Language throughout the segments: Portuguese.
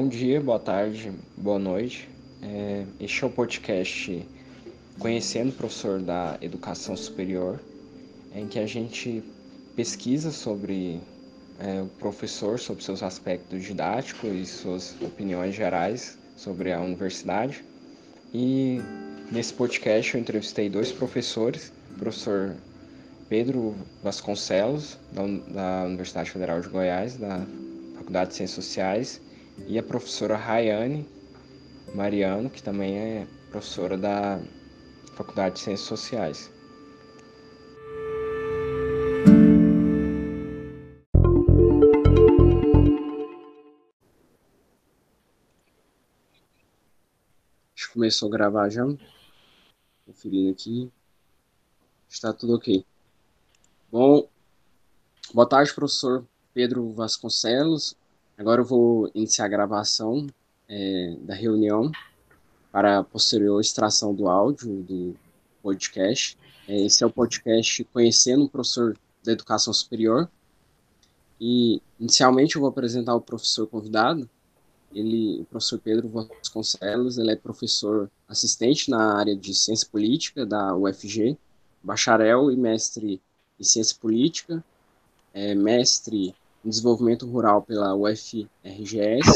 Bom dia, boa tarde, boa noite. É, este é o podcast Conhecendo o Professor da Educação Superior, em que a gente pesquisa sobre é, o professor, sobre seus aspectos didáticos e suas opiniões gerais sobre a universidade. E nesse podcast eu entrevistei dois professores, o professor Pedro Vasconcelos, da, da Universidade Federal de Goiás, da Faculdade de Ciências Sociais, e a professora Rayane Mariano, que também é professora da Faculdade de Ciências Sociais. Começou a gravar já. Conferindo aqui. Está tudo ok. Bom, boa tarde, professor Pedro Vasconcelos. Agora eu vou iniciar a gravação é, da reunião para posterior extração do áudio do podcast. É, esse é o podcast Conhecendo o Professor da Educação Superior. E, inicialmente, eu vou apresentar o professor convidado. Ele, o professor Pedro Vasconcelos, ele é professor assistente na área de Ciência Política da UFG, bacharel e mestre em Ciência Política, é mestre Desenvolvimento Rural pela UFRGS,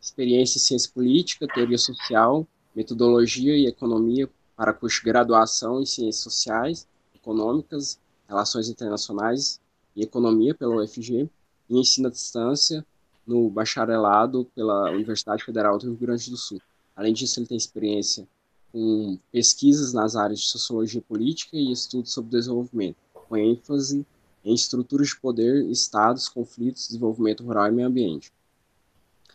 experiência em Ciência Política, Teoria Social, Metodologia e Economia para curso de graduação em Ciências Sociais, Econômicas, Relações Internacionais e Economia pela UFG, e ensino à distância no bacharelado pela Universidade Federal do Rio Grande do Sul. Além disso, ele tem experiência com pesquisas nas áreas de Sociologia Política e Estudos sobre Desenvolvimento com ênfase em estruturas de poder, estados, conflitos, desenvolvimento rural e meio ambiente.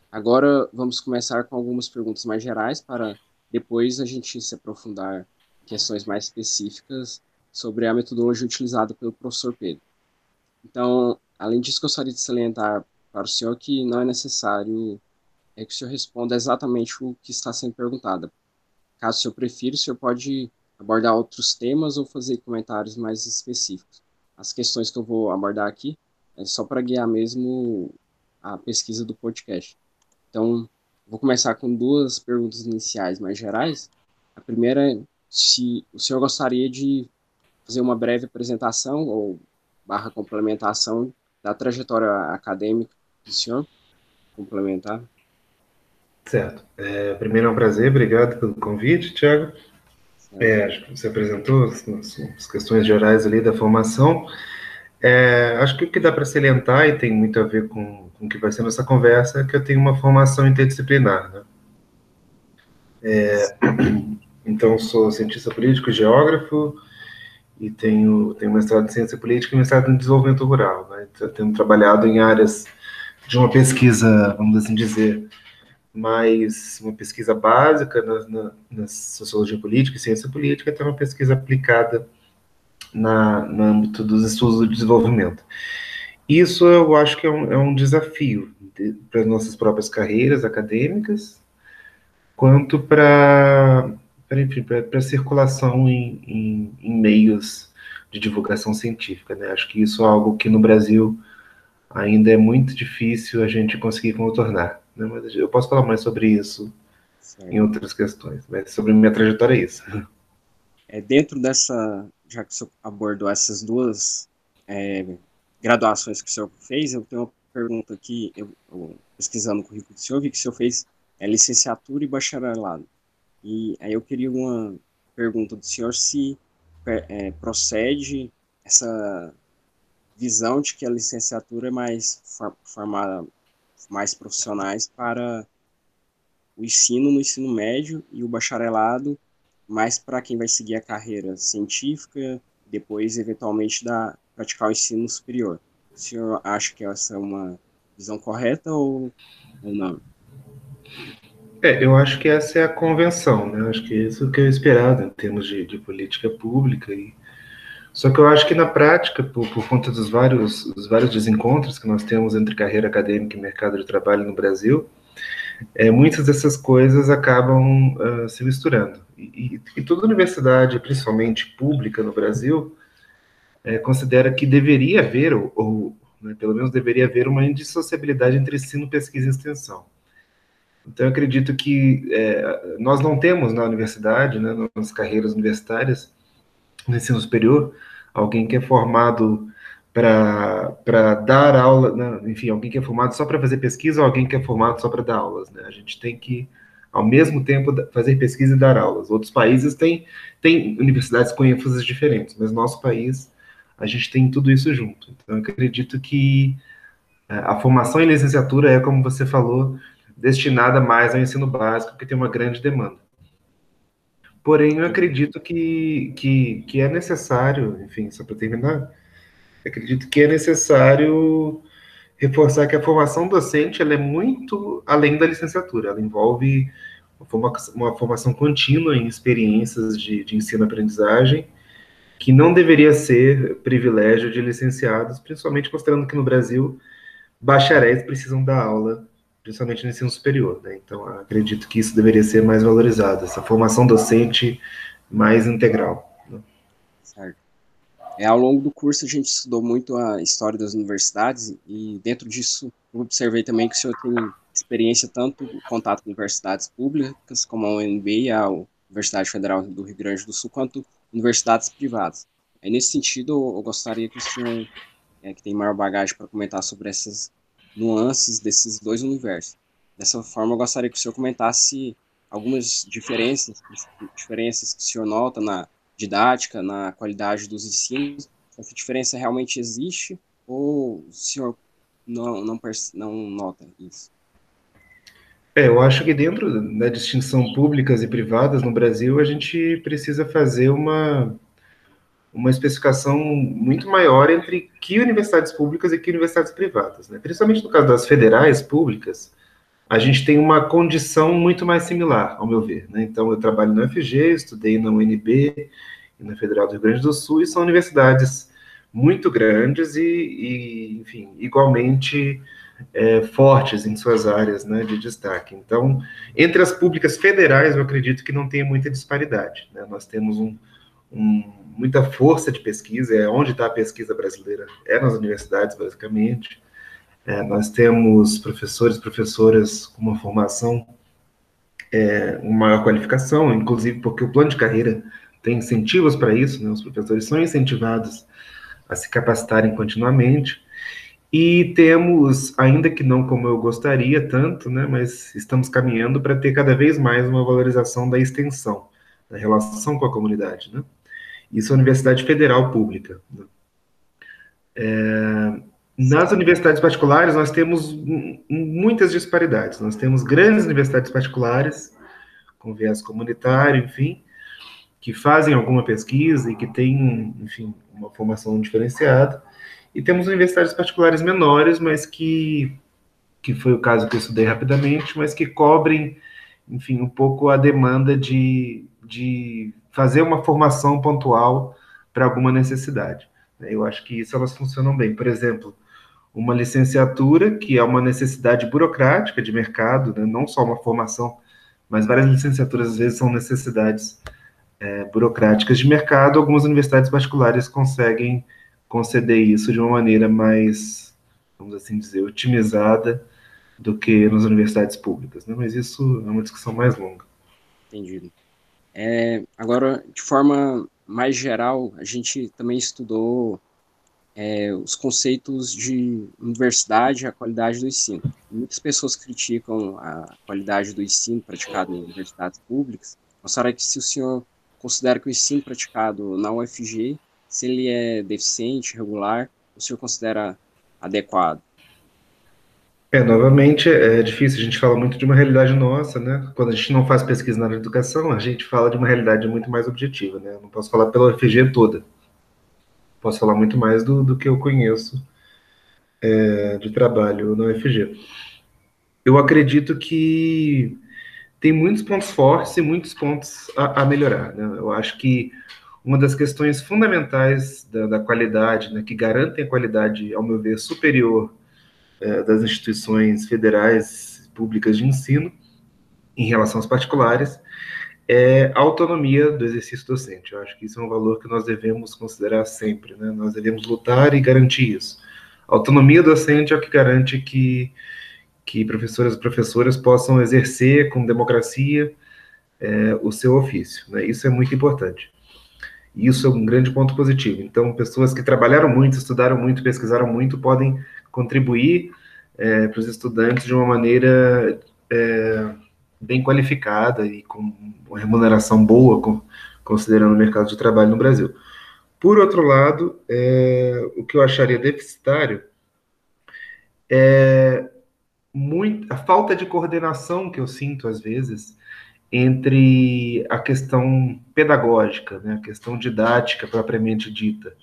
Agora vamos começar com algumas perguntas mais gerais para depois a gente se aprofundar em questões mais específicas sobre a metodologia utilizada pelo professor Pedro. Então, além disso, gostaria de salientar para o senhor que não é necessário é que o senhor responda exatamente o que está sendo perguntado. Caso o senhor prefira, o senhor pode abordar outros temas ou fazer comentários mais específicos. As questões que eu vou abordar aqui é só para guiar mesmo a pesquisa do podcast. Então, vou começar com duas perguntas iniciais mais gerais. A primeira é se o senhor gostaria de fazer uma breve apresentação ou barra complementação da trajetória acadêmica do senhor, complementar. Certo. É, primeiro é um prazer, obrigado pelo convite, Tiago. É, acho que você apresentou as, as, questões gerais ali da formação. É, acho que o que dá para salientar, e tem muito a ver com, com o que vai ser nossa conversa, é que eu tenho uma formação interdisciplinar. Né? É, então, sou cientista político, geógrafo, e tenho, tenho mestrado em ciência política e mestrado em desenvolvimento rural. Né? Tenho trabalhado em áreas de uma pesquisa, vamos assim dizer, mais uma pesquisa básica na, na, na, sociologia política e ciência política, até uma pesquisa aplicada na, no âmbito dos estudos do desenvolvimento. Isso eu acho que é um, é um desafio de, para as nossas próprias carreiras acadêmicas, quanto para a circulação em, em, em, meios de divulgação científica. Né? Acho que isso é algo que no Brasil ainda é muito difícil a gente conseguir contornar. Né? Mas eu posso falar mais sobre isso em outras questões, mas sobre minha trajetória é isso. É, dentro dessa, já que o senhor abordou essas duas é, graduações que o senhor fez, eu tenho uma pergunta aqui, eu, eu, pesquisando o currículo do senhor, vi que o senhor fez é, licenciatura e bacharelado. E aí eu queria uma pergunta do senhor se é, procede essa visão de que a licenciatura é mais formada mais profissionais para o ensino no ensino médio e o bacharelado mais para quem vai seguir a carreira científica, depois eventualmente da praticar o ensino superior. O senhor acha que essa é uma visão correta ou, ou não? É, eu acho que essa é a convenção, né? Acho que é isso que é esperado em termos de, de política pública e só que eu acho que na prática, por, por conta dos vários, dos vários desencontros que nós temos entre carreira acadêmica e mercado de trabalho no Brasil, é, muitas dessas coisas acabam uh, se misturando. E, e, toda universidade, principalmente pública no Brasil, é, considera que deveria haver, ou, ou né, pelo menos deveria haver, uma indissociabilidade entre ensino, pesquisa e extensão. Então, eu acredito que é, nós não temos na universidade, né, nas carreiras universitárias, no ensino superior, alguém que é formado para dar aula, né, enfim, alguém que é formado só para fazer pesquisa ou alguém que é formado só para dar aulas. Né? A gente tem que, ao mesmo tempo, fazer pesquisa e dar aulas. Outros países têm, têm universidades com ênfases diferentes, mas nosso país, a gente tem tudo isso junto. Então, eu acredito que é, a formação em licenciatura é, como você falou, destinada mais ao ensino básico, que tem uma grande demanda. Porém, eu acredito que, que, que é necessário, enfim, só para terminar, acredito que é necessário reforçar que a formação docente ela é muito além da licenciatura, ela envolve uma, formação contínua em experiências de, de ensino-aprendizagem, que não deveria ser privilégio de licenciados, principalmente considerando que no Brasil bacharéis precisam dar aula principalmente no ensino superior. Né? Então, acredito que isso deveria ser mais valorizado, essa formação docente mais integral. Né? Certo. É, ao longo do curso, a gente estudou muito a história das universidades e, dentro disso, eu observei também que o senhor tem experiência tanto em contato com universidades públicas, como a UNB e a Universidade Federal do Rio Grande do Sul, quanto universidades privadas. Aí, nesse sentido, eu gostaria que o senhor, é, que tem maior bagagem para comentar sobre essas nuances desses dois universos. Dessa forma, eu gostaria que o senhor comentasse algumas diferenças, diferenças que o senhor nota na didática, na qualidade dos ensinos. Essa diferença realmente existe ou o senhor não, não, não nota isso? É, eu acho que dentro da distinção públicas e privadas no Brasil, a gente precisa fazer uma uma especificação muito maior entre que universidades públicas e que universidades privadas. Né? Principalmente no caso das federais públicas, a gente tem uma condição muito mais similar, ao meu ver. Né? Então, eu trabalho na UFG, estudei na UNB e na Federal do Rio Grande do Sul, e são universidades muito grandes e, e enfim, igualmente é, fortes em suas áreas né, de destaque. Então, entre as públicas federais, eu acredito que não tem muita disparidade. Né? Nós temos um, um muita força de pesquisa, é onde está a pesquisa brasileira, é nas universidades, basicamente. É, nós temos professores professoras com uma formação, é, uma maior qualificação, inclusive porque o plano de carreira tem incentivos para isso, né? os professores são incentivados a se capacitarem continuamente. E temos, ainda que não como eu gostaria tanto, né, mas estamos caminhando para ter cada vez mais uma valorização da extensão, da relação com a comunidade, né? Isso é Universidade Federal Pública. É, nas universidades particulares, nós temos muitas disparidades. Nós temos grandes universidades particulares, com viés comunitário, enfim, que fazem alguma pesquisa e que têm, enfim, uma formação diferenciada. E temos universidades particulares menores, mas que, que foi o caso que eu estudei rapidamente, mas que cobrem, enfim, um pouco a demanda de, de fazer uma formação pontual para alguma necessidade. Eu acho que isso elas funcionam bem. Por exemplo, uma licenciatura, que é uma necessidade burocrática de mercado, né? não só uma formação, mas várias licenciaturas às vezes são necessidades é, burocráticas de mercado. Algumas universidades particulares conseguem conceder isso de uma maneira mais, vamos assim dizer, otimizada do que nas universidades públicas. Né? Mas isso é uma discussão mais longa. Entendido. É, agora, de forma mais geral, a gente também estudou é, os conceitos de universidade e a qualidade do ensino. Muitas pessoas criticam a qualidade do ensino praticado em universidades públicas. Gostaria que se o senhor considera que o ensino praticado na UFG, se ele é deficiente, regular, o senhor considera adequado? É, novamente, é difícil, a gente fala muito de uma realidade nossa, né? Quando a gente não faz pesquisa na área de educação, a gente fala de uma realidade muito mais objetiva, né? Eu não posso falar pela UFG toda. Posso falar muito mais do, do que eu conheço é, de trabalho na UFG. Eu acredito que tem muitos pontos fortes e muitos pontos a, a melhorar, né? Eu acho que uma das questões fundamentais da, da qualidade, né, que garantem a qualidade, ao meu ver, superior é, das instituições federais públicas de ensino em relação aos particulares é a autonomia do exercício docente. Eu acho que isso é um valor que nós devemos considerar sempre, né? Nós devemos lutar e garantir isso. A autonomia docente é o que garante que, que professoras e professoras possam exercer com democracia é, o seu ofício. Né? Isso é muito importante. Isso é um grande ponto positivo. Então, pessoas que trabalharam muito, estudaram muito, pesquisaram muito, podem contribuir é, para os estudantes de uma maneira é, bem qualificada e com uma remuneração boa, com, considerando o mercado de trabalho no Brasil. Por outro lado, é, o que eu acharia deficitário é muito, a falta de coordenação que eu sinto às vezes entre a questão pedagógica, né, a questão didática propriamente dita.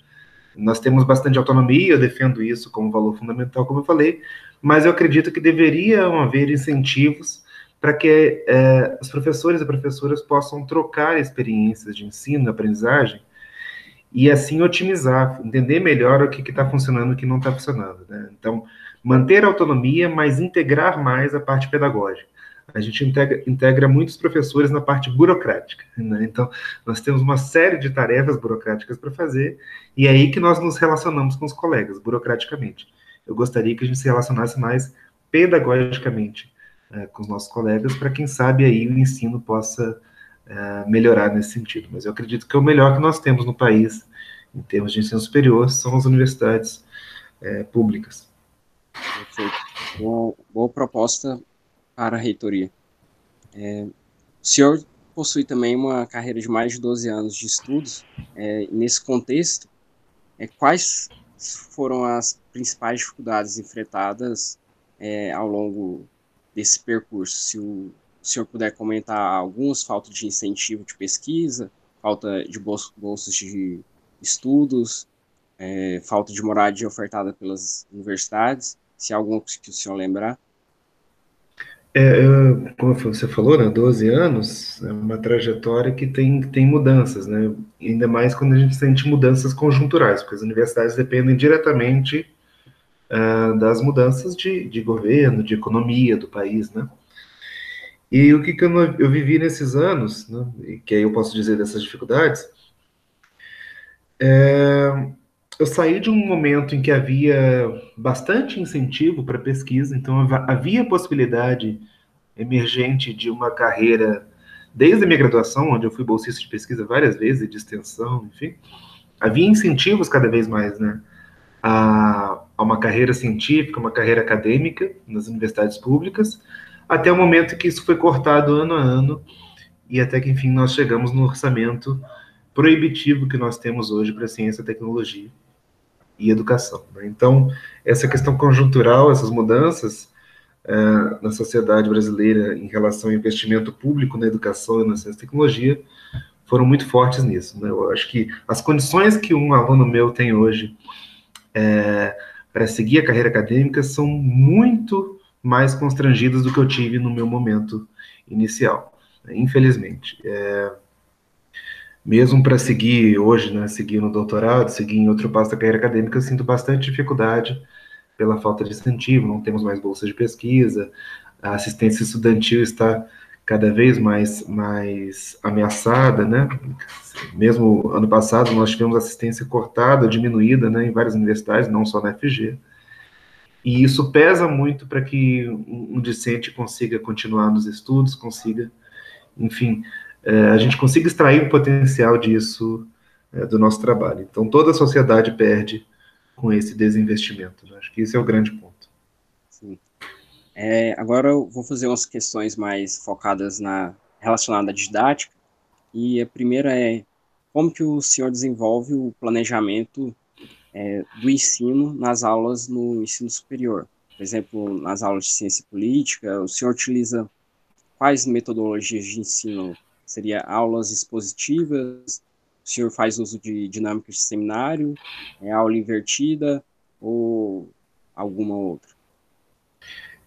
Nós temos bastante autonomia, eu defendo isso como valor fundamental, como eu falei, mas eu acredito que deveriam haver incentivos para que é, os professores e professoras possam trocar experiências de ensino, aprendizagem, e assim otimizar, entender melhor o que está funcionando e o que não está funcionando. Né? Então, manter a autonomia, mas integrar mais a parte pedagógica a gente integra, integra muitos professores na parte burocrática. Né? Então, nós temos uma série de tarefas burocráticas para fazer, e é aí que nós nos relacionamos com os colegas, burocraticamente. Eu gostaria que a gente se relacionasse mais pedagogicamente é, com os nossos colegas, para quem sabe aí o ensino possa é, melhorar nesse sentido. Mas eu acredito que o melhor que nós temos no país, em termos de ensino superior, são as universidades é, públicas. Perfeito. Boa proposta para a reitoria. É, o senhor possui também uma carreira de mais de 12 anos de estudos. É, nesse contexto, é, quais foram as principais dificuldades enfrentadas é, ao longo desse percurso? Se o, o, senhor puder comentar alguns, falta de incentivo de pesquisa, falta de bolsas de estudos, é, falta de moradia ofertada pelas universidades, se há algum que o senhor lembrar. É, como você falou, né, 12 anos é uma trajetória que tem, tem mudanças, né? Ainda mais quando a gente sente mudanças conjunturais, porque as universidades dependem diretamente uh, das mudanças de, de governo, de economia do país, né? E o que, que eu, eu vivi nesses anos, né, que aí eu posso dizer dessas dificuldades, é, eu saí de um momento em que havia bastante incentivo para pesquisa, então havia possibilidade emergente de uma carreira desde a minha graduação, onde eu fui bolsista de pesquisa várias vezes, de extensão, enfim, havia incentivos cada vez mais, né, a, a uma carreira científica, uma carreira acadêmica nas universidades públicas, até o momento que isso foi cortado ano a ano e até que enfim nós chegamos no orçamento proibitivo que nós temos hoje para ciência e tecnologia e educação. Né? Então, essa questão conjuntural, essas mudanças é, na sociedade brasileira em relação ao investimento público na educação e na ciência e tecnologia foram muito fortes nisso. Né? Eu acho que as condições que um aluno meu tem hoje é, para seguir a carreira acadêmica são muito mais constrangidas do que eu tive no meu momento inicial, né? infelizmente. É, mesmo para seguir hoje, né, seguir no doutorado, seguir em outro passo da carreira acadêmica, eu sinto bastante dificuldade pela falta de incentivo, não temos mais bolsas de pesquisa, a assistência estudantil está cada vez mais, mais ameaçada, né? Mesmo ano passado nós tivemos assistência cortada, diminuída, né, em várias universidades, não só na FG. E isso pesa muito para que um discente consiga continuar nos estudos, consiga, enfim, a gente consiga extrair o potencial disso é, do nosso trabalho. Então, toda a sociedade perde com esse desinvestimento. Né? Acho que esse é o grande ponto. Sim. É, agora eu vou fazer umas questões mais focadas na relacionada à didática. E a primeira é como que o senhor desenvolve o planejamento é, do ensino nas aulas no ensino superior? Por exemplo, nas aulas de ciência política, o senhor utiliza quais metodologias de ensino Seria aulas expositivas, o senhor faz uso de dinâmicas de seminário, é aula invertida ou alguma outra?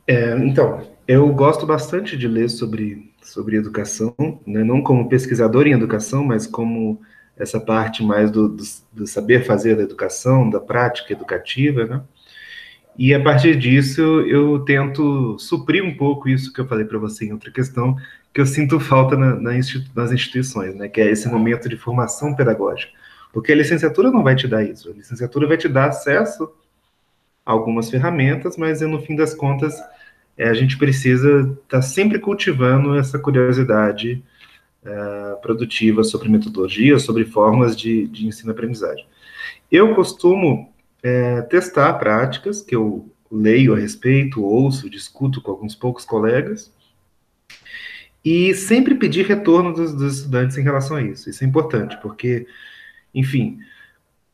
É, então, eu gosto bastante de ler sobre, sobre educação, né? não como pesquisador em educação, mas como essa parte mais do, do, do, saber fazer da educação, da prática educativa, né? E a partir disso eu tento suprir um pouco isso que eu falei para você em outra questão, que eu sinto falta na, na institu nas instituições, né? Que é esse momento de formação pedagógica. Porque a licenciatura não vai te dar isso. A licenciatura vai te dar acesso a algumas ferramentas, mas no fim das contas é, a gente precisa estar tá sempre cultivando essa curiosidade é, produtiva sobre metodologia, sobre formas de, de ensino-aprendizagem. Eu costumo é, testar práticas que eu leio a respeito, ouço, discuto com alguns poucos colegas, e sempre pedir retorno dos, dos estudantes em relação a isso. Isso é importante, porque, enfim,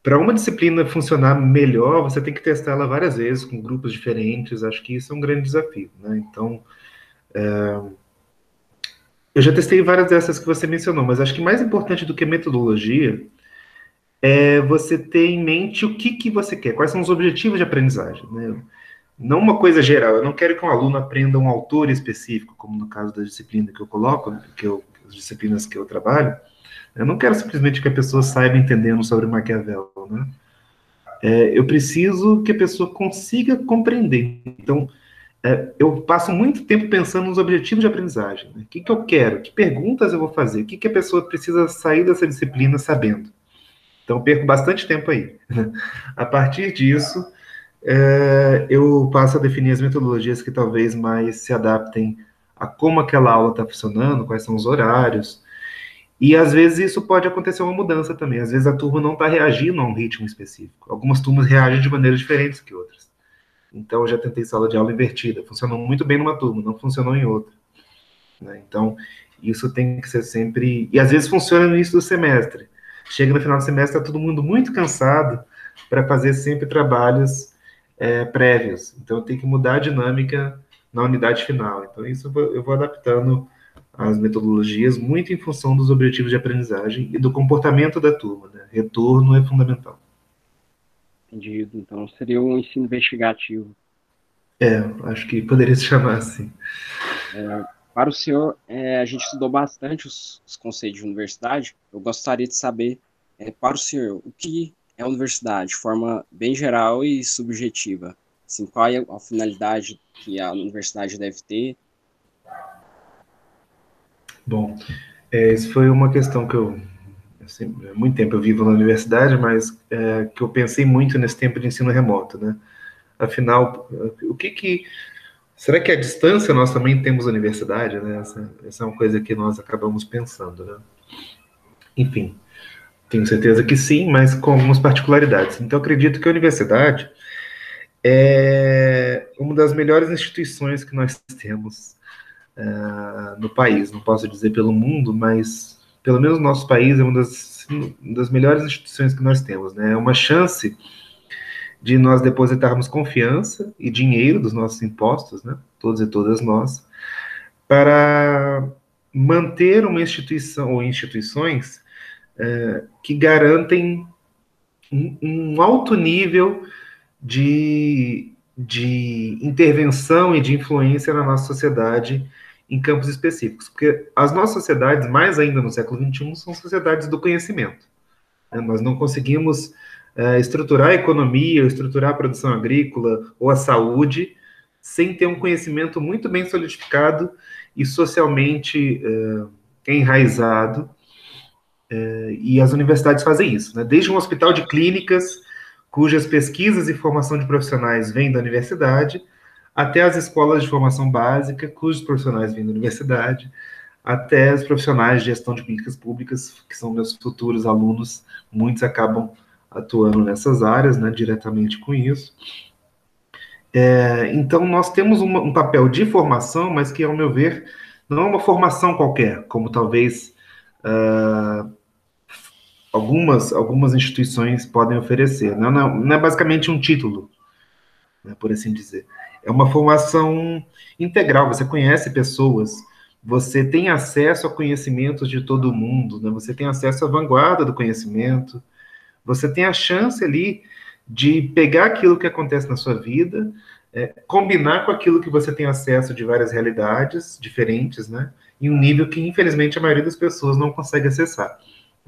para uma disciplina funcionar melhor, você tem que testar ela várias vezes com grupos diferentes. Acho que isso é um grande desafio, né? Então, é... eu já testei várias dessas que você mencionou, mas acho que mais importante do que metodologia é você ter em mente o que, que você quer, quais são os objetivos de aprendizagem, né? Não uma coisa geral. Eu não quero que um aluno aprenda um autor específico, como no caso da disciplina que eu coloco, que eu, as disciplinas que eu trabalho. Eu não quero simplesmente que a pessoa saiba entendendo sobre Maquiavel, né? É, eu preciso que a pessoa consiga compreender. Então, é, eu passo muito tempo pensando nos objetivos de aprendizagem. Né? O que, que eu quero? Que perguntas eu vou fazer? O que, que a pessoa precisa sair dessa disciplina sabendo? Então, perco bastante tempo aí. A partir disso, é, eu passo a definir as metodologias que talvez mais se adaptem a como aquela aula está funcionando, quais são os horários. E às vezes isso pode acontecer uma mudança também. Às vezes a turma não está reagindo a um ritmo específico. Algumas turmas reagem de maneiras diferentes que outras. Então eu já tentei sala de aula invertida. Funcionou muito bem numa turma, não funcionou em outra. Né? Então isso tem que ser sempre. E às vezes funciona no início do semestre. Chega no final do semestre, está todo mundo muito cansado para fazer sempre trabalhos é, prévios. Então, tem que mudar a dinâmica na unidade final. Então, isso eu vou, eu vou adaptando as metodologias muito em função dos objetivos de aprendizagem e do comportamento da turma. Né? Retorno é fundamental. Entendido. Então, seria um ensino investigativo. É, acho que poderia se chamar assim. É, para o senhor, é, a gente estudou bastante os, os, conceitos de universidade. Eu gostaria de saber, é, para o senhor, o que é a universidade, de forma bem geral e subjetiva. Assim, qual é a finalidade que a universidade deve ter? Bom, é, isso foi uma questão que eu, assim, há muito tempo eu vivo na universidade, mas é, que eu pensei muito nesse tempo de ensino remoto, né? Afinal, o que que será que a distância nós também temos universidade, né? Essa, essa é uma coisa que nós acabamos pensando, né? Enfim, tenho certeza que sim, mas com algumas particularidades. Então, acredito que a universidade é uma das melhores instituições que nós temos uh, no país. Não posso dizer pelo mundo, mas pelo menos no nosso país é uma das, uma das melhores instituições que nós temos. Né? É uma chance de nós depositarmos confiança e dinheiro dos nossos impostos, né? todos e todas nós, para manter uma instituição ou instituições é, que garantem um, um, alto nível de, de intervenção e de influência na nossa sociedade em campos específicos. Porque as nossas sociedades, mais ainda no século XXI, são sociedades do conhecimento. Né? Nós não conseguimos é, estruturar a economia, estruturar a produção agrícola ou a saúde sem ter um conhecimento muito bem solidificado e socialmente é, enraizado é, e as universidades fazem isso, né? desde um hospital de clínicas, cujas pesquisas e formação de profissionais vêm da universidade, até as escolas de formação básica, cujos profissionais vêm da universidade, até os profissionais de gestão de políticas públicas, que são meus futuros alunos, muitos acabam atuando nessas áreas, né, diretamente com isso. É, então, nós temos uma, um papel de formação, mas que, ao meu ver, não é uma formação qualquer, como talvez uh, algumas, algumas instituições podem oferecer. Não, não, é basicamente um título, né, por assim dizer. É uma formação integral. Você conhece pessoas, você tem acesso a conhecimentos de todo mundo, né? você tem acesso à vanguarda do conhecimento, você tem a chance ali de pegar aquilo que acontece na sua vida, é, combinar com aquilo que você tem acesso de várias realidades diferentes, né? Em um nível que, infelizmente, a maioria das pessoas não consegue acessar.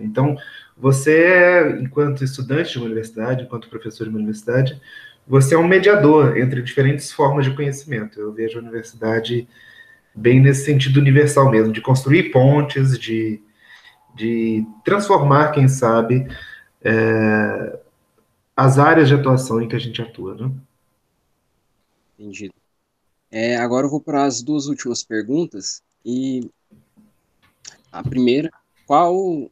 Então, você, enquanto estudante de uma universidade, enquanto professor de uma universidade, você é um mediador entre diferentes formas de conhecimento. Eu vejo a universidade bem nesse sentido universal mesmo, de construir pontes, de, de transformar, quem sabe, é, as áreas de atuação em que a gente atua. Né? Entendido. É, agora eu vou para as duas últimas perguntas. E a primeira, qual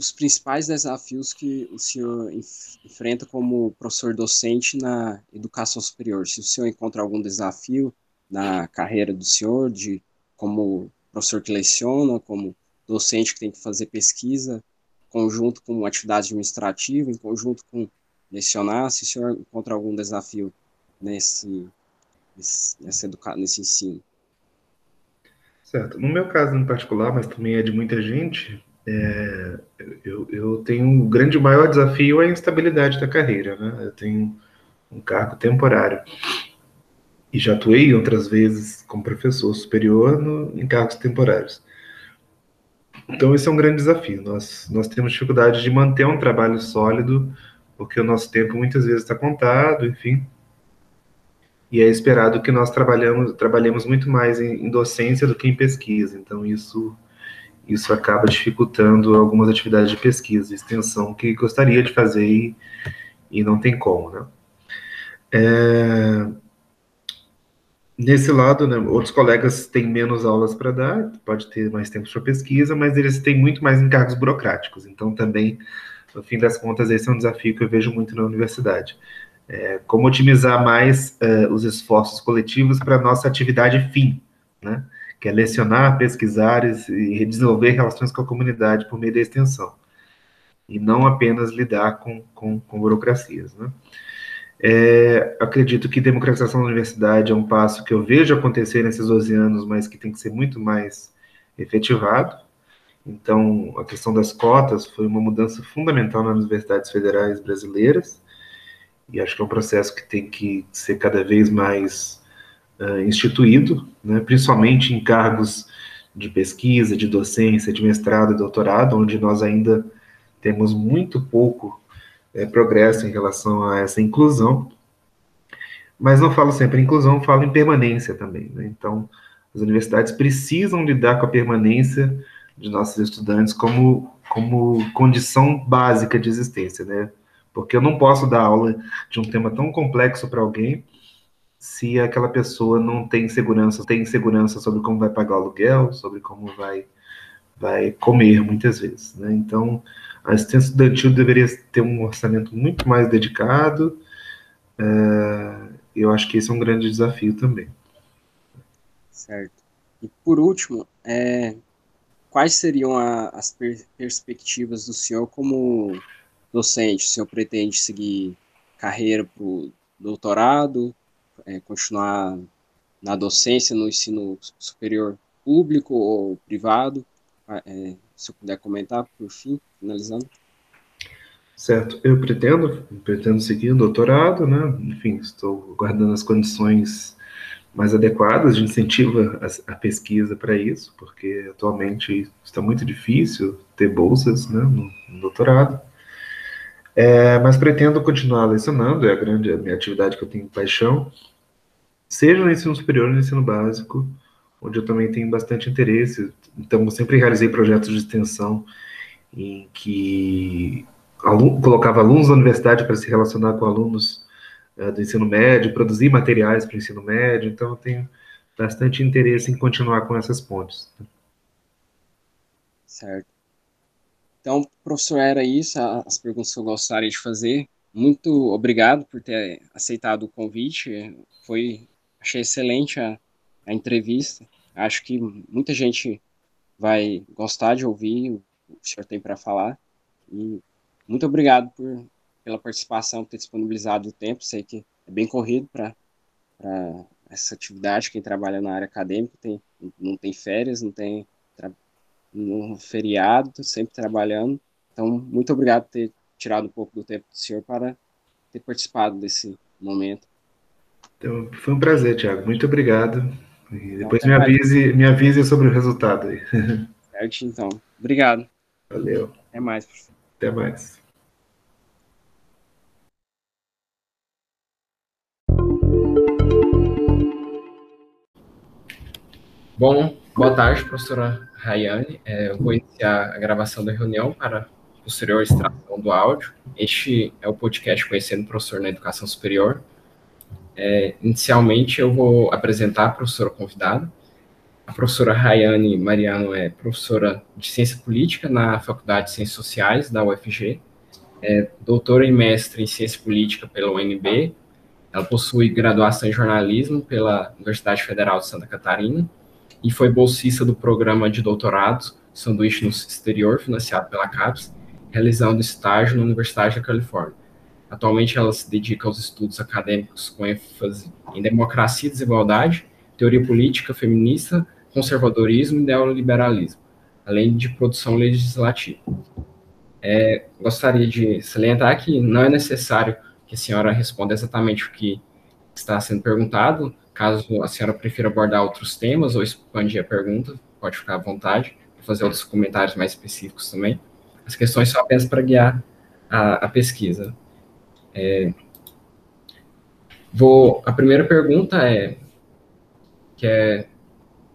os principais desafios que o senhor enfrenta como professor docente na educação superior? Se o senhor encontra algum desafio na carreira do senhor, de como professor que leciona, como docente que tem que fazer pesquisa, conjunto com atividade administrativa, em conjunto com lecionar, se o senhor encontra algum desafio nesse, nesse, nessa educa nesse ensino. Certo. No meu caso em particular, mas também é de muita gente, é, eu, eu tenho um grande maior desafio é a instabilidade da carreira, né? Eu tenho um cargo temporário e já atuei outras vezes como professor superior no, em cargos temporários. Então esse é um grande desafio. Nós nós temos dificuldade de manter um trabalho sólido porque o nosso tempo muitas vezes está contado, enfim. E é esperado que nós trabalhamos trabalhemos muito mais em, em docência do que em pesquisa. Então isso isso acaba dificultando algumas atividades de pesquisa, extensão que gostaria de fazer e, e não tem como, né? É, nesse lado, né, outros colegas têm menos aulas para dar, pode ter mais tempo para pesquisa, mas eles têm muito mais encargos burocráticos. Então, também, no fim das contas, esse é um desafio que eu vejo muito na universidade. É, como otimizar mais uh, os esforços coletivos para a nossa atividade fim, né? Que é lecionar, pesquisar e desenvolver relações com a comunidade por meio da extensão, e não apenas lidar com, com, com burocracias. Né? É, acredito que democratização da universidade é um passo que eu vejo acontecer nesses 12 anos, mas que tem que ser muito mais efetivado. Então, a questão das cotas foi uma mudança fundamental nas universidades federais brasileiras, e acho que é um processo que tem que ser cada vez mais uh, instituído, né, principalmente em cargos de pesquisa, de docência, de mestrado e doutorado, onde nós ainda temos muito pouco é, progresso em relação a essa inclusão. Mas não falo sempre em inclusão, falo em permanência também. Né? Então, as universidades precisam lidar com a permanência de nossos estudantes como, como condição básica de existência, né? Porque eu não posso dar aula de um tema tão complexo para alguém se aquela pessoa não tem segurança, tem segurança sobre como vai pagar o aluguel, sobre como vai vai comer muitas vezes, né? Então, a assistência estudantil deveria ter um orçamento muito mais dedicado. Uh, eu acho que esse é um grande desafio também. Certo. E por último, é, quais seriam a, as per perspectivas do senhor como docente? O senhor pretende seguir carreira para o doutorado? É, continuar na docência, no ensino superior público ou privado? Ah, é, se eu puder comentar, por fim, finalizando. Certo, eu pretendo, pretendo seguir o doutorado, né? Enfim, estou guardando as condições mais adequadas de incentivo à pesquisa para isso, porque atualmente está muito difícil ter bolsas né, no, no doutorado. É, mas pretendo continuar lecionando, é a grande a minha atividade que eu tenho paixão, seja no ensino superior ou no ensino básico, onde eu também tenho bastante interesse. Então, eu sempre realizei projetos de extensão em que colocava alunos da universidade para se relacionar com alunos uh, do ensino médio, produzir materiais para o ensino médio. Então, eu tenho bastante interesse em continuar com essas pontes. Certo. Então, professor, era isso, as perguntas que eu gostaria de fazer. Muito obrigado por ter aceitado o convite. Foi Achei excelente a, a entrevista. Acho que muita gente vai gostar de ouvir o que o senhor tem para falar. E muito obrigado por, pela participação, por ter disponibilizado o tempo. Sei que é bem corrido para essa atividade. Quem trabalha na área acadêmica tem, não tem férias, não tem no feriado, sempre trabalhando. Então, muito obrigado por ter tirado um pouco do tempo do senhor para ter participado desse momento. Então, foi um prazer, Thiago. Muito obrigado. E depois me avise, me avise sobre o resultado aí. Certo, então. Obrigado. Valeu. Até mais. Até mais. Bom, boa tarde, professora Rayane. É, eu vou iniciar a gravação da reunião para posterior extração do áudio. Este é o podcast Conhecendo o Professor na Educação Superior. É, inicialmente, eu vou apresentar a professora convidada. A professora Rayane Mariano é professora de Ciência Política na Faculdade de Ciências Sociais da UFG, é doutora e mestre em Ciência Política pela UNB. Ela possui graduação em jornalismo pela Universidade Federal de Santa Catarina e foi bolsista do programa de doutorado Sanduíche no Exterior, financiado pela CAPES, realizando estágio na Universidade da Califórnia. Atualmente, ela se dedica aos estudos acadêmicos com ênfase em democracia e desigualdade, teoria política feminista, conservadorismo e neoliberalismo, além de produção legislativa. É, gostaria de salientar que não é necessário que a senhora responda exatamente o que está sendo perguntado, caso a senhora prefira abordar outros temas ou expandir a pergunta, pode ficar à vontade, para fazer outros comentários mais específicos também. As questões são apenas para guiar a, a pesquisa. É, vou, a primeira pergunta é que é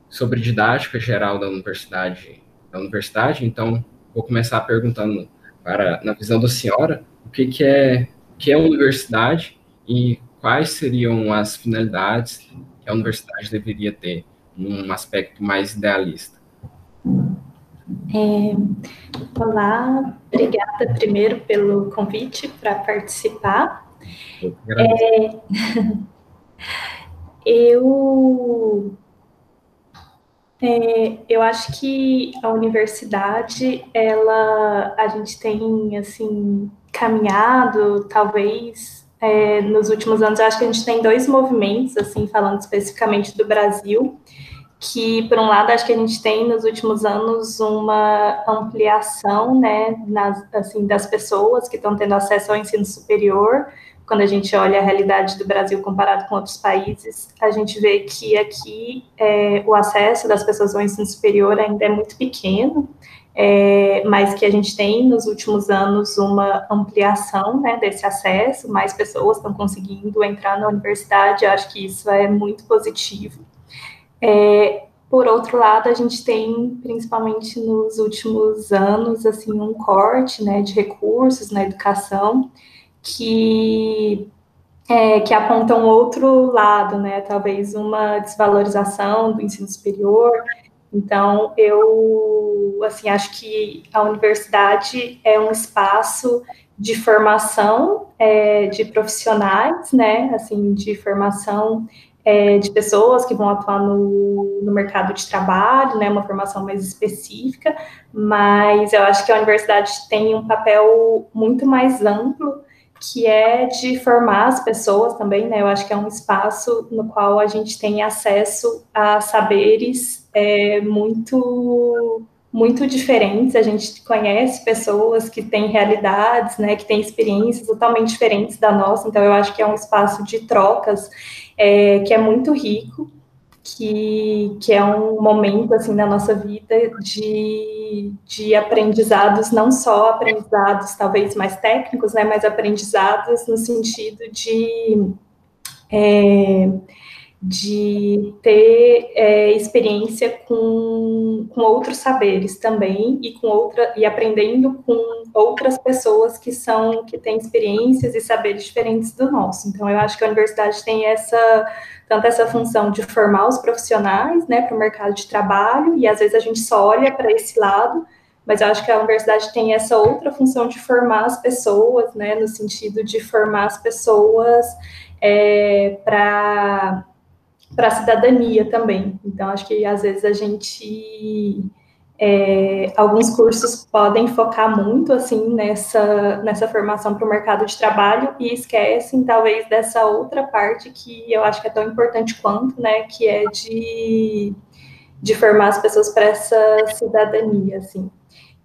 sobre didática geral da universidade, da universidade. Então, vou começar perguntando para, na visão da senhora, o que, que é que é universidade e quais seriam as finalidades que a universidade deveria ter num aspecto mais idealista. É, olá, obrigada primeiro pelo convite para participar. É, eu é, eu acho que a universidade, ela, a gente tem assim caminhado, talvez é, nos últimos anos. Eu acho que a gente tem dois movimentos, assim, falando especificamente do Brasil que, por um lado, acho que a gente tem nos últimos anos uma ampliação, né, nas, assim, das pessoas que estão tendo acesso ao ensino superior. Quando a gente olha a realidade do Brasil comparado com outros países, a gente vê que aqui é, o acesso das pessoas ao ensino superior ainda é muito pequeno, é, mas que a gente tem nos últimos anos uma ampliação né, desse acesso, mais pessoas estão conseguindo entrar na universidade, acho que isso é muito positivo. É, por outro lado, a gente tem, principalmente nos últimos anos, assim, um corte né, de recursos na educação que, é, que aponta um outro lado, né, talvez uma desvalorização do ensino superior. Então, eu assim, acho que a universidade é um espaço de formação é, de profissionais, né, assim, de formação é, de pessoas que vão atuar no, no mercado de trabalho, né, uma formação mais específica, mas eu acho que a universidade tem um papel muito mais amplo, que é de formar as pessoas também, né, eu acho que é um espaço no qual a gente tem acesso a saberes é, muito muito diferentes, a gente conhece pessoas que têm realidades, né, que têm experiências totalmente diferentes da nossa, então eu acho que é um espaço de trocas é, que é muito rico, que, que é um momento, assim, da nossa vida de, de aprendizados, não só aprendizados talvez mais técnicos, né, mas aprendizados no sentido de... É, de ter é, experiência com, com outros saberes também e com outra e aprendendo com outras pessoas que são que têm experiências e saberes diferentes do nosso. Então eu acho que a universidade tem essa tanto essa função de formar os profissionais, né, para o mercado de trabalho e às vezes a gente só olha para esse lado, mas eu acho que a universidade tem essa outra função de formar as pessoas, né, no sentido de formar as pessoas é, para para a cidadania também. Então, acho que às vezes a gente. É, alguns cursos podem focar muito assim nessa, nessa formação para o mercado de trabalho e esquecem talvez dessa outra parte que eu acho que é tão importante quanto, né, que é de, de formar as pessoas para essa cidadania, assim.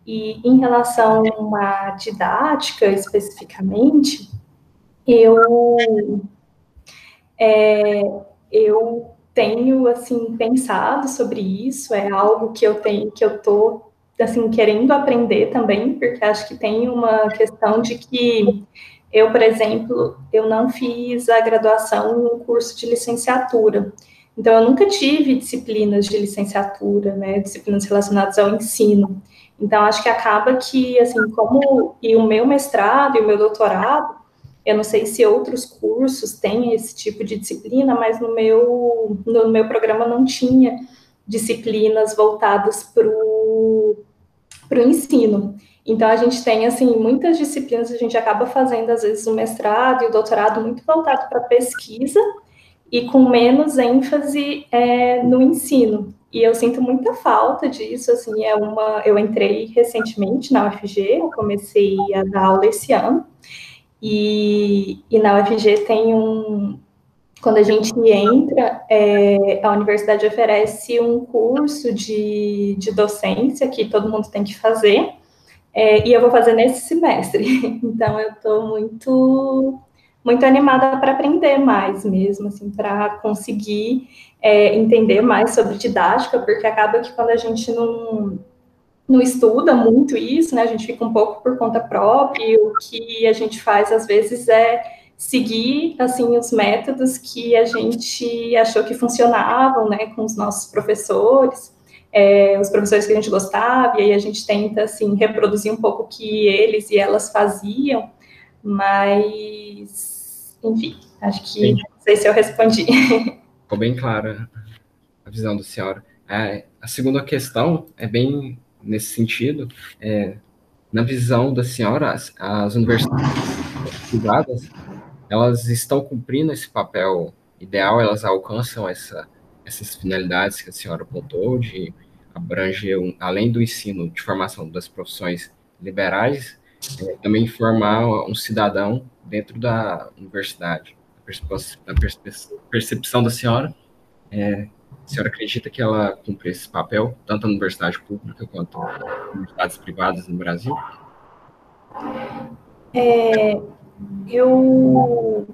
E em relação à didática especificamente, eu é, eu tenho assim pensado sobre isso, é algo que eu tenho que eu tô assim querendo aprender também, porque acho que tem uma questão de que eu, por exemplo, eu não fiz a graduação no curso de licenciatura. Então eu nunca tive disciplinas de licenciatura, né, disciplinas relacionadas ao ensino. Então acho que acaba que assim, como e o meu mestrado e o meu doutorado Eu não sei se outros cursos têm esse tipo de disciplina, mas no meu, no meu programa não tinha disciplinas voltadas para o ensino. Então, a gente tem, assim, muitas disciplinas, a gente acaba fazendo, às vezes, o mestrado e o doutorado muito voltado para pesquisa e com menos ênfase é, no ensino. E eu sinto muita falta disso, assim, é uma... Eu entrei recentemente na UFG, eu comecei a dar aula esse ano, e, e na UFG tem um... Quando a gente entra, é, a universidade oferece um curso de, de docência que todo mundo tem que fazer, é, e eu vou fazer nesse semestre. Então, eu estou muito, muito animada para aprender mais mesmo, assim, para conseguir é, entender mais sobre didática, porque acaba que quando a gente não, não estuda muito isso, né, a gente fica um pouco por conta própria, e o que a gente faz, às vezes, é seguir, assim, os métodos que a gente achou que funcionavam, né, com os nossos professores, é, os professores que a gente gostava, e aí a gente tenta, assim, reproduzir um pouco o que eles e elas faziam, mas, enfim, acho que, não sei se eu respondi. Ficou bem clara a visão da senhora. É, a segunda questão é bem nesse sentido, é, na visão da senhora, as, as universidades privadas, elas estão cumprindo esse papel ideal, elas alcançam essa essas finalidades que a senhora apontou, de abranger, um, além do ensino de formação das profissões liberais, é, também formar um cidadão dentro da universidade. A percepção da senhora, é, a senhora acredita que ela cumpre esse papel, tanto na universidade pública quanto nas universidades privadas no Brasil? É, eu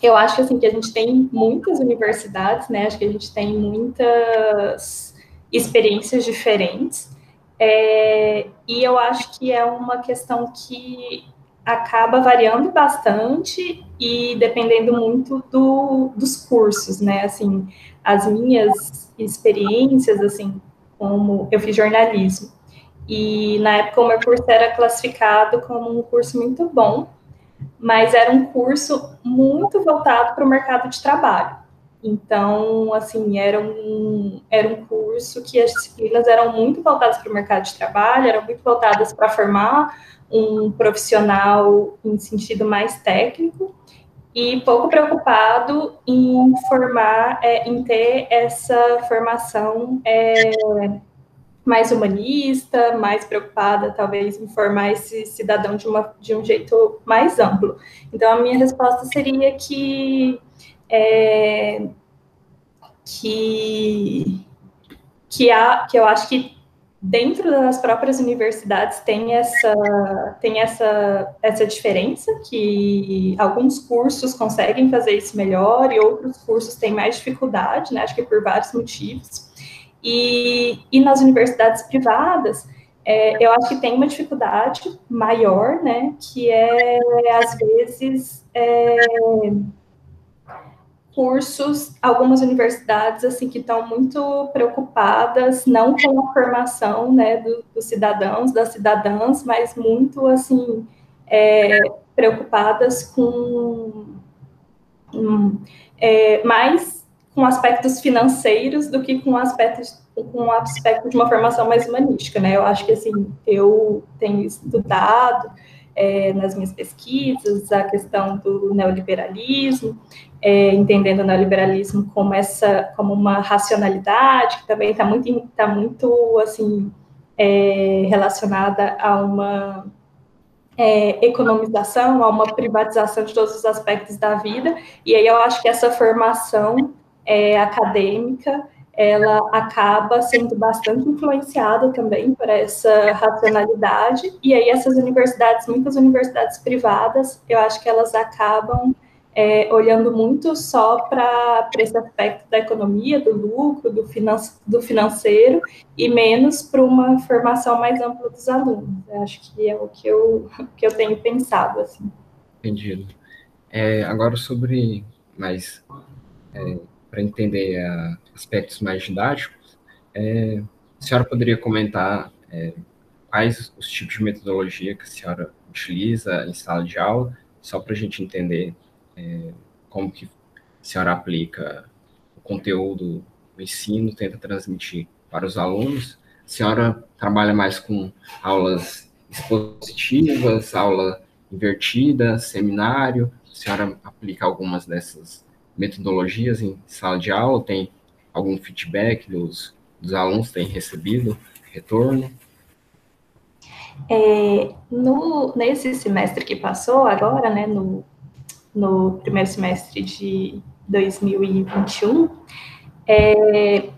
eu acho assim que a gente tem muitas universidades, né? Acho que a gente tem muitas experiências diferentes. É, e eu acho que é uma questão que acaba variando bastante e dependendo muito do, dos cursos, né? Assim, as minhas experiências, assim, como eu fiz jornalismo, e na época o meu curso era classificado como um curso muito bom, mas era um curso muito voltado para o mercado de trabalho. Então, assim, era um, era um curso que as disciplinas eram muito voltadas para o mercado de trabalho, eram muito voltadas para formar um profissional em sentido mais técnico e pouco preocupado em formar, é, em ter essa formação é, mais humanista, mais preocupada, talvez, em formar esse cidadão de, uma, de um jeito mais amplo. Então, a minha resposta seria que. É, que, que, há, que eu acho que dentro das próprias universidades tem essa, tem essa, essa diferença, que alguns cursos conseguem fazer isso melhor e outros cursos têm mais dificuldade, né? Acho que por vários motivos. E, e nas universidades privadas, é, eu acho que tem uma dificuldade maior, né, que é, às vezes, é, cursos, algumas universidades, assim, que estão muito preocupadas, não com a formação, né, do, dos cidadãos, das cidadãs, mas muito, assim, é, preocupadas com um, é, mais com aspectos financeiros do que com aspectos com um aspecto de uma formação mais humanística, né? Eu acho que assim eu tenho estudado é, nas minhas pesquisas a questão do neoliberalismo, é, entendendo o neoliberalismo como essa como uma racionalidade que também está muito tá muito assim é, relacionada a uma é, economização, a uma privatização de todos os aspectos da vida, e aí eu acho que essa formação é, acadêmica, ela acaba sendo bastante influenciada também por essa racionalidade, e aí essas universidades, muitas universidades privadas, eu acho que elas acabam é, olhando muito só para esse aspecto da economia, do lucro, do, finan do financeiro, e menos para uma formação mais ampla dos alunos. Eu acho que é o que eu, que eu tenho pensado. Assim. Entendido. É, agora sobre mais é, para entender uh, aspectos mais didáticos, é, a senhora poderia comentar é, quais os tipos de metodologia que a senhora utiliza em sala de aula, só para a gente entender é, como que a senhora aplica o conteúdo do ensino, tenta transmitir para os alunos. A senhora trabalha mais com aulas expositivas, aula invertida, seminário. A senhora aplica algumas dessas metodologias em sala de aula? Tem algum feedback dos, dos alunos? Tem recebido retorno? É, no, nesse semestre que passou, agora, né, no, no primeiro semestre de 2021, é,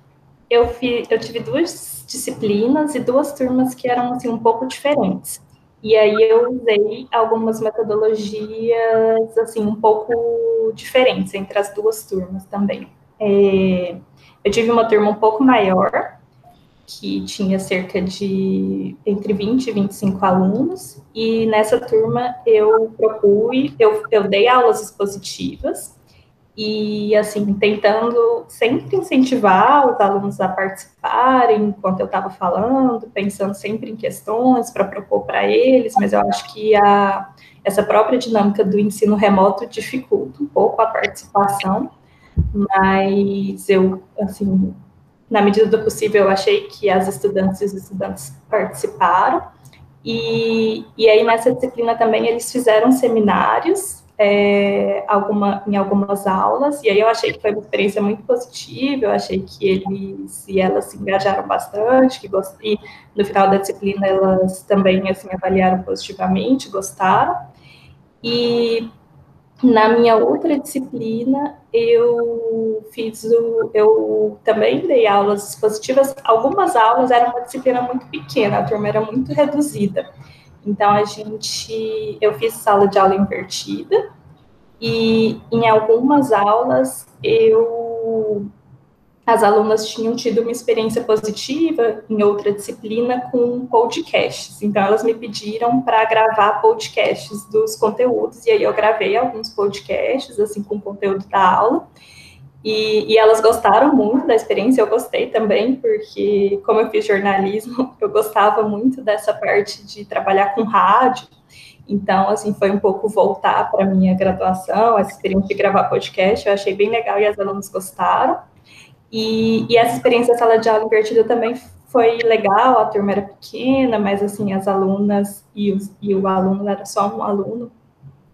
eu, fi, eu tive duas disciplinas e duas turmas que eram assim, um pouco diferentes. E aí eu usei algumas metodologias assim um pouco diferentes entre as duas turmas também. É, eu tive uma turma um pouco maior, que tinha cerca de entre 20 e 25 alunos, e nessa turma eu propus, eu, eu dei aulas expositivas, e assim, tentando sempre incentivar os alunos a participarem enquanto eu estava falando, pensando sempre em questões para propor para eles, mas eu acho que a, essa própria dinâmica do ensino remoto dificulta um pouco a participação, mas eu, assim, na medida do possível, eu achei que as estudantes e os estudantes participaram. E, e aí, nessa disciplina também, eles fizeram seminários é, alguma, em algumas aulas, e aí eu achei que foi uma experiência muito positiva, eu achei que eles e elas se engajaram bastante, que gost... e no final da disciplina elas também, assim, avaliaram positivamente, gostaram. E na minha outra disciplina, eu fiz o. Eu também dei aulas expositivas. Algumas aulas eram uma disciplina muito pequena, a turma era muito reduzida. Então, a gente. Eu fiz sala de aula invertida, e em algumas aulas eu as alunas tinham tido uma experiência positiva em outra disciplina com podcasts. Então, elas me pediram para gravar podcasts dos conteúdos, e aí eu gravei alguns podcasts, assim, com conteúdo da aula. E, e, elas gostaram muito da experiência, eu gostei também, porque, como eu fiz jornalismo, eu gostava muito dessa parte de trabalhar com rádio. Então, assim, foi um pouco voltar para minha graduação, essa experiência de gravar podcast, eu achei bem legal e as alunas gostaram. E, e essa experiência da sala de aula invertida também foi legal, a turma era pequena, mas assim, as alunas e, os, e o aluno era só um aluno,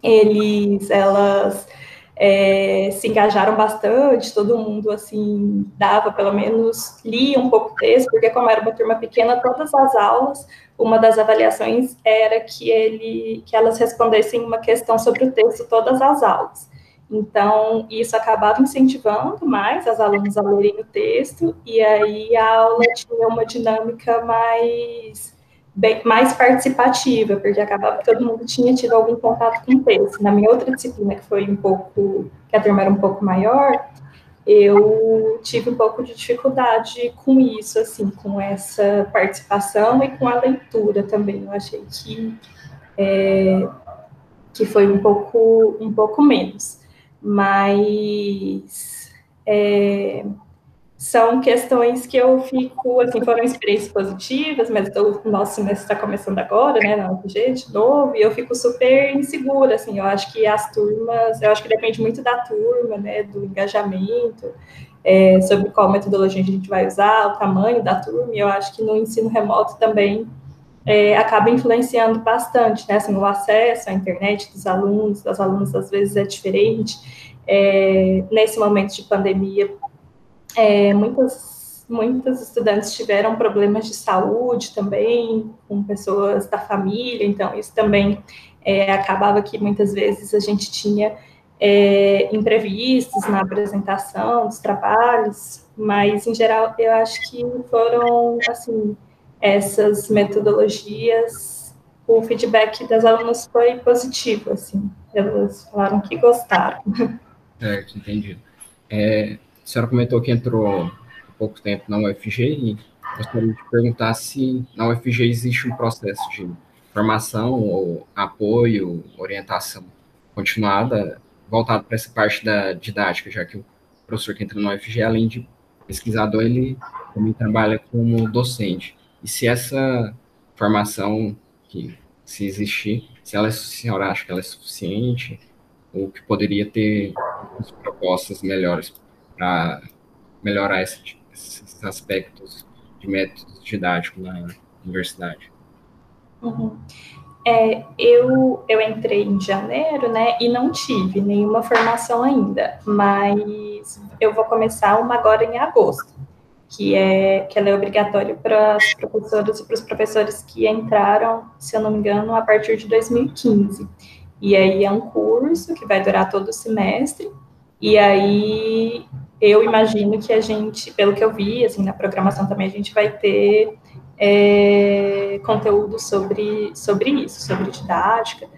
eles, elas é, se engajaram bastante, todo mundo, assim, dava, pelo menos, lia um pouco o texto, porque como era uma turma pequena, todas as aulas, uma das avaliações era que, ele, que elas respondessem uma questão sobre o texto todas as aulas. Então, isso acabava incentivando mais as alunas a lerem o texto, e aí a aula tinha uma dinâmica mais, bem, mais participativa, porque acabava que todo mundo tinha tido algum contato com o texto. Na minha outra disciplina, que foi um pouco, que a turma era um pouco maior, eu tive um pouco de dificuldade com isso, assim, com essa participação e com a leitura também. Eu achei que, é, que foi um pouco, um pouco menos mas é, são questões que eu fico, assim, foram experiências positivas, mas o nosso semestre está começando agora, né, na UFG, de novo, e eu fico super insegura, assim, eu acho que as turmas, eu acho que depende muito da turma, né, do engajamento, é, sobre qual metodologia a gente vai usar, o tamanho da turma, e eu acho que no ensino remoto também é, acaba influenciando bastante, né? Assim, o acesso à internet dos alunos, das alunas às vezes é diferente. É, nesse momento de pandemia, é, muitas, muitos estudantes tiveram problemas de saúde também, com pessoas da família, então isso também é, acabava que muitas vezes a gente tinha é, imprevistos na apresentação dos trabalhos, mas em geral eu acho que foram assim essas metodologias, o feedback das alunas foi positivo, assim, elas falaram que gostaram. É, entendido. É, a senhora comentou que entrou há pouco tempo na UFG e gostaria de perguntar se na UFG existe um processo de formação ou apoio, orientação continuada voltado para essa parte da didática, já que o professor que entra na UFG, além de pesquisador, ele também trabalha como docente. E se essa formação que se existir, se ela, se a acha que ela é suficiente, ou que poderia ter propostas melhores para melhorar esse, esses aspectos de métodos didáticos na universidade. Uhum. É, eu, eu entrei em janeiro, né, e não tive nenhuma formação ainda, mas eu vou começar uma agora em agosto, que é que ela é obrigatória para as professoras e para os professores que entraram, se eu não me engano, a partir de 2015. E aí é um curso que vai durar todo o semestre, e aí eu imagino que a gente, pelo que eu vi, assim, na programação também, a gente vai ter é, conteúdo sobre, sobre isso, sobre didática,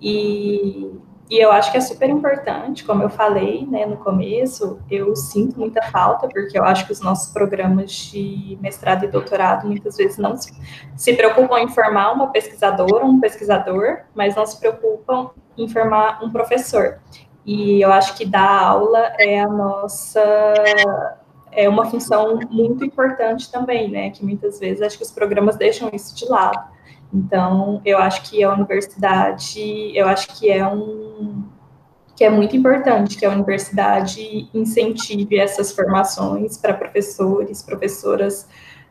e, e eu acho que é super importante, como eu falei né, no começo, eu sinto muita falta, porque eu acho que os nossos programas de mestrado e doutorado muitas vezes não se, se preocupam em formar uma pesquisadora, um pesquisador, mas não se preocupam em formar um professor. E eu acho que dar aula é a nossa é uma função muito importante também, né? Que muitas vezes acho que os programas deixam isso de lado. Então, eu acho que a universidade, eu acho que é um que é muito importante que a universidade incentive essas formações para professores, professoras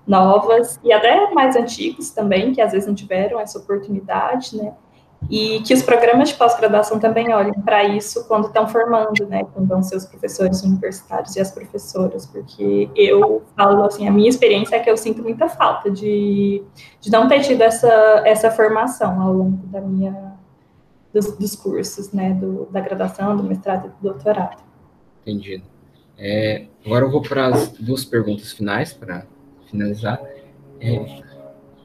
novas e até mais antigos também, que às vezes não tiveram essa oportunidade, né? E que os programas de pós-graduação também olhem para isso quando estão formando, né, quando vão ser os professores universitários e as professoras, porque eu falo assim, a minha experiência é que eu sinto muita falta de, de não ter tido essa, essa formação ao longo da minha, dos, dos cursos, né, do, da graduação, do mestrado e do doutorado. Entendido. É, agora eu vou para as duas perguntas finais, para finalizar. É,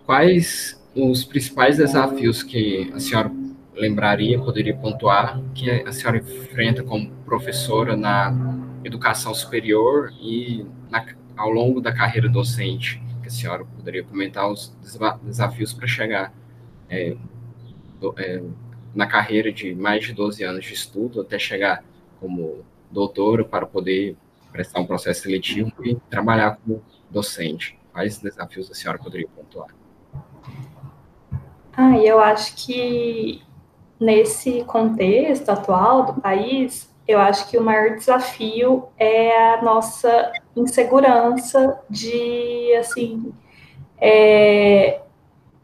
quais os principais desafios que a senhora lembraria, poderia pontuar, que a senhora enfrenta como professora na educação superior e na, ao longo da carreira docente, que a senhora poderia comentar os desafios para chegar é, do, é, na carreira de mais de 12 anos de estudo, até chegar como doutora para poder prestar um processo seletivo e trabalhar como docente. Quais desafios a senhora poderia pontuar? Ah, eu acho que nesse contexto atual do país, eu acho que o maior desafio é a nossa insegurança de, assim, é,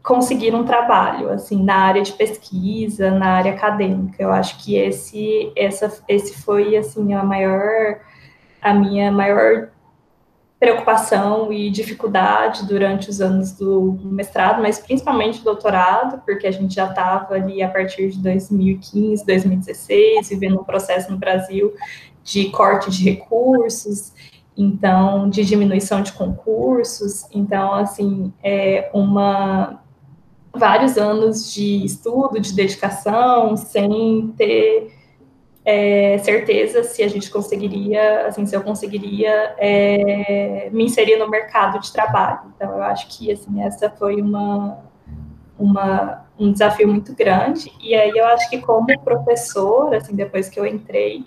conseguir um trabalho, assim, na área de pesquisa, na área acadêmica. Eu acho que esse, essa, esse foi, assim, a maior, a minha maior preocupação e dificuldade durante os anos do mestrado, mas principalmente do doutorado, porque a gente já estava ali a partir de 2015, 2016, vivendo um processo no Brasil de corte de recursos, então, de diminuição de concursos, então, assim, é uma vários anos de estudo, de dedicação, sem ter é, certeza se a gente conseguiria, assim, se eu conseguiria é, me inserir no mercado de trabalho. Então, eu acho que, assim, essa foi uma, uma, um desafio muito grande. E aí, eu acho que como professora, assim, depois que eu entrei,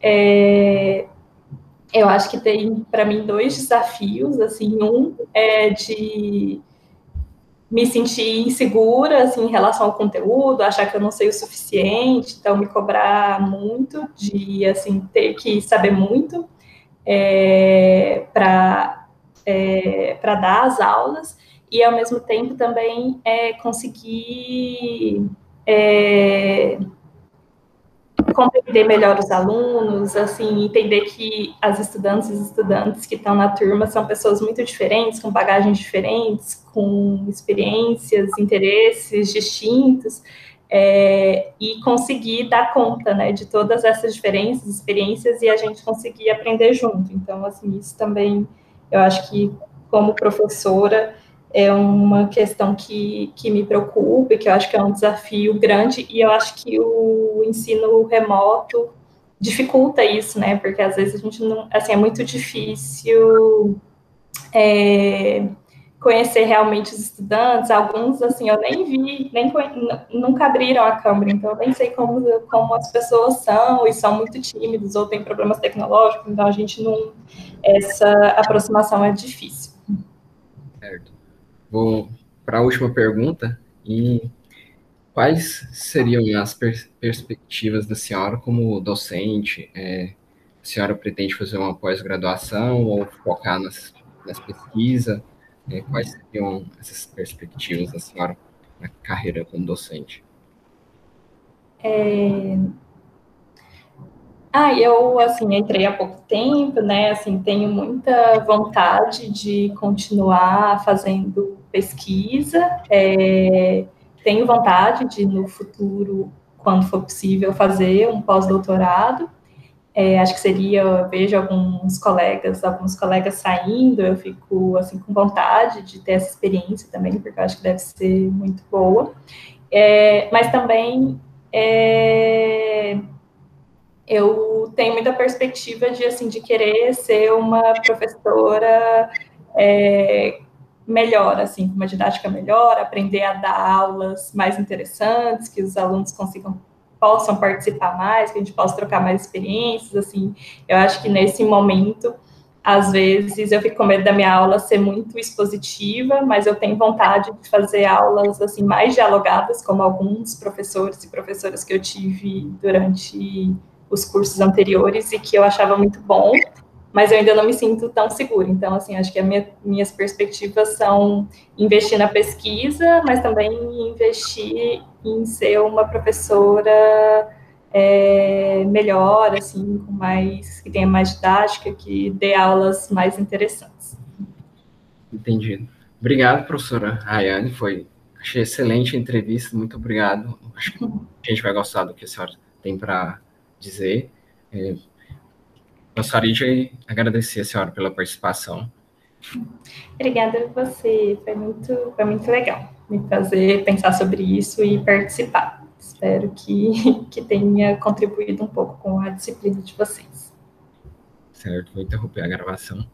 é, eu acho que tem, para mim, dois desafios, assim, um é de me sentir insegura assim, em relação ao conteúdo, achar que eu não sei o suficiente, então me cobrar muito de assim ter que saber muito é, para é, para dar as aulas e ao mesmo tempo também é, conseguir é, compreender melhor os alunos, assim, entender que as estudantes e os estudantes que estão na turma são pessoas muito diferentes, com bagagens diferentes, com experiências, interesses distintos, é, e conseguir dar conta, né, de todas essas diferenças, experiências, e a gente conseguir aprender junto. Então, assim, isso também, eu acho que, como professora, é uma questão que, que me preocupa, que eu acho que é um desafio grande, e eu acho que o ensino remoto dificulta isso, né? Porque às vezes a gente não, assim, é muito difícil é, conhecer realmente os estudantes. Alguns, assim, eu nem vi, nem nunca abriram a câmera, então eu nem sei como, como as pessoas são e são muito tímidos ou têm problemas tecnológicos, então a gente não, essa aproximação é difícil. Certo. Vou para a última pergunta e quais seriam as per perspectivas da senhora como docente? É, a senhora pretende fazer uma pós-graduação ou focar nas, nas pesquisas? É, quais seriam essas perspectivas da senhora na carreira como docente? É... Ah, eu, assim, entrei há pouco tempo, né, assim, tenho muita vontade de continuar fazendo pesquisa, é... tenho vontade de, no futuro, quando for possível, fazer um pós-doutorado, é, acho que seria, vejo alguns colegas, alguns colegas saindo, eu fico assim com vontade de ter essa experiência também, porque eu acho que deve ser muito boa. É, mas também é, eu tenho muita perspectiva de assim de querer ser uma professora é, melhor, assim, uma didática melhor, aprender a dar aulas mais interessantes, que os alunos consigam possam participar mais, que a gente possa trocar mais experiências, assim, eu acho que nesse momento, às vezes, eu fico com medo da minha aula ser muito expositiva, mas eu tenho vontade de fazer aulas, assim, mais dialogadas, como alguns professores e professoras que eu tive durante os cursos anteriores e que eu achava muito bom, mas eu ainda não me sinto tão segura. Então, assim, acho que as minha, minhas perspectivas são investir na pesquisa, mas também investir em ser uma professora é, melhor, assim, com mais, que tenha mais didática, que dê aulas mais interessantes. Entendido. Obrigado, professora Rayane, foi achei excelente a entrevista, muito obrigado. Acho que a gente vai gostar do que a senhora tem para dizer. É, Gostaria de agradecer a senhora pela participação. Obrigada a você, foi muito, foi muito legal me fazer pensar sobre isso e participar. Espero que, que tenha contribuído um pouco com a disciplina de vocês. Certo, vou interromper a gravação.